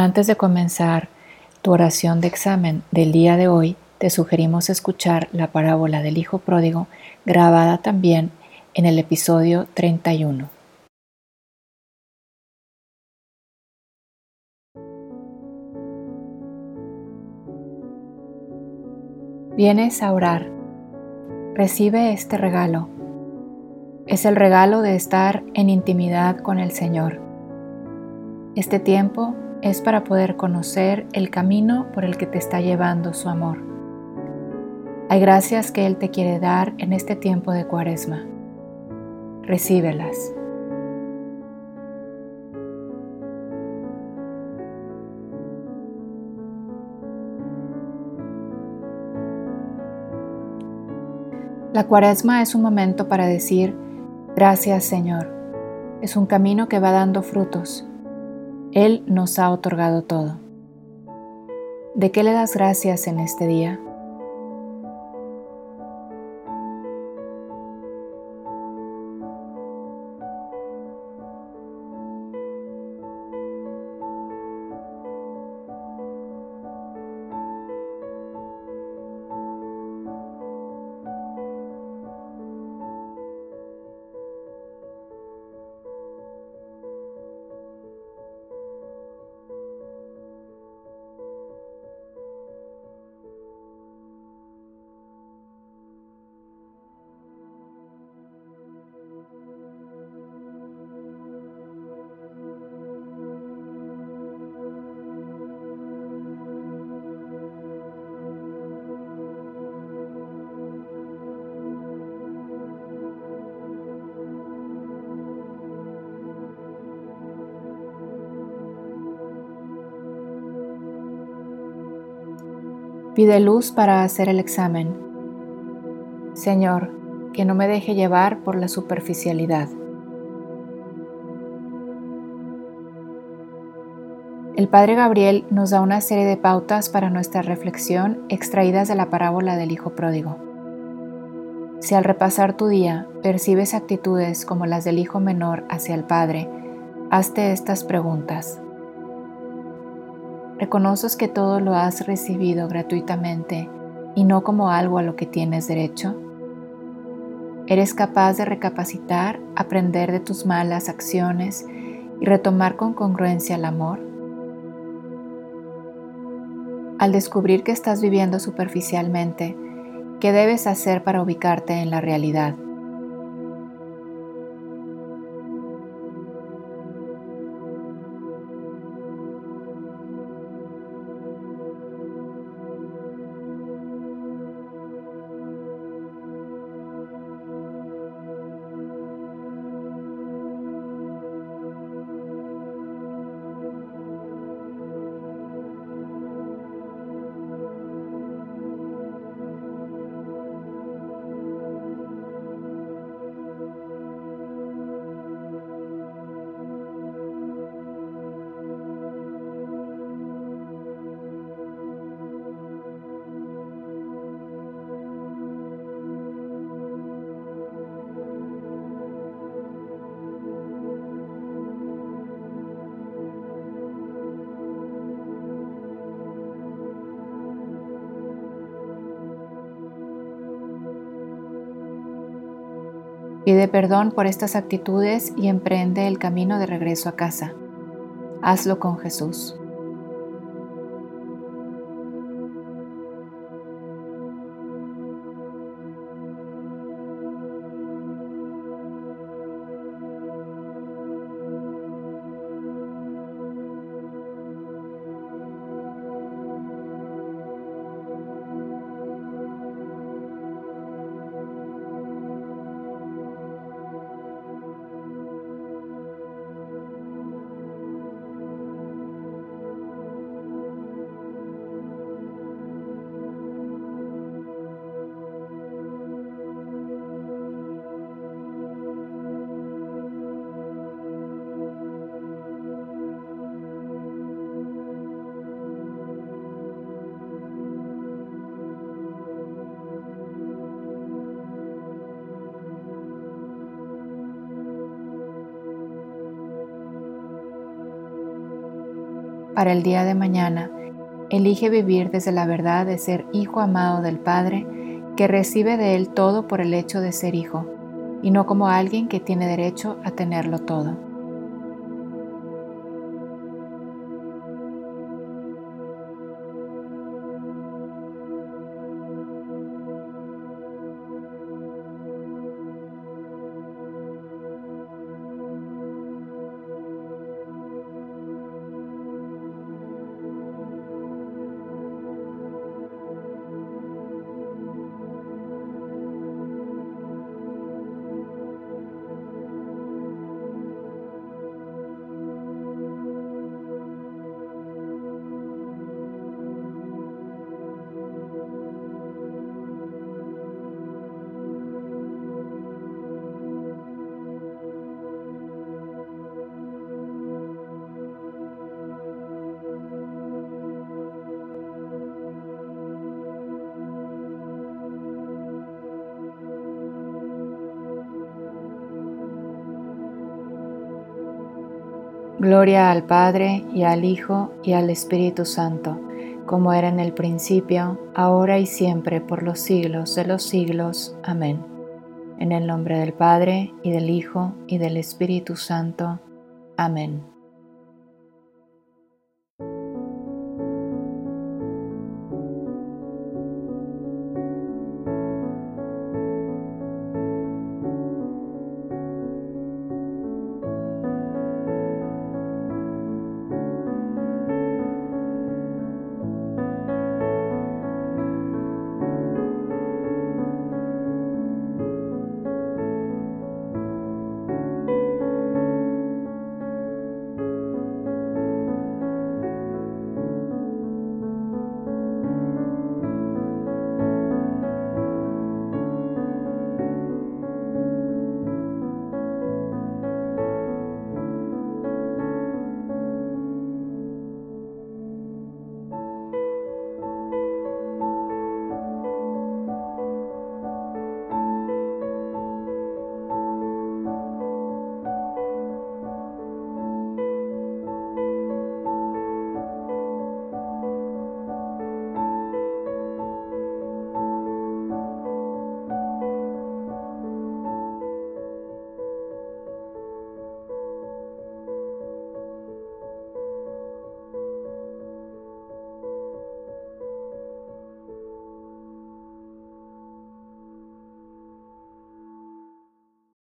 Antes de comenzar tu oración de examen del día de hoy, te sugerimos escuchar la parábola del Hijo Pródigo grabada también en el episodio 31. Vienes a orar. Recibe este regalo. Es el regalo de estar en intimidad con el Señor. Este tiempo es para poder conocer el camino por el que te está llevando su amor. Hay gracias que Él te quiere dar en este tiempo de cuaresma. Recíbelas. La cuaresma es un momento para decir, gracias Señor. Es un camino que va dando frutos él nos ha otorgado todo. ¿De qué le das gracias en este día? Pide luz para hacer el examen. Señor, que no me deje llevar por la superficialidad. El Padre Gabriel nos da una serie de pautas para nuestra reflexión extraídas de la parábola del Hijo Pródigo. Si al repasar tu día percibes actitudes como las del Hijo menor hacia el Padre, hazte estas preguntas. ¿Reconoces que todo lo has recibido gratuitamente y no como algo a lo que tienes derecho? ¿Eres capaz de recapacitar, aprender de tus malas acciones y retomar con congruencia el amor? Al descubrir que estás viviendo superficialmente, ¿qué debes hacer para ubicarte en la realidad? Pide perdón por estas actitudes y emprende el camino de regreso a casa. Hazlo con Jesús. Para el día de mañana, elige vivir desde la verdad de ser hijo amado del Padre, que recibe de Él todo por el hecho de ser hijo, y no como alguien que tiene derecho a tenerlo todo. Gloria al Padre y al Hijo y al Espíritu Santo, como era en el principio, ahora y siempre, por los siglos de los siglos. Amén. En el nombre del Padre y del Hijo y del Espíritu Santo. Amén.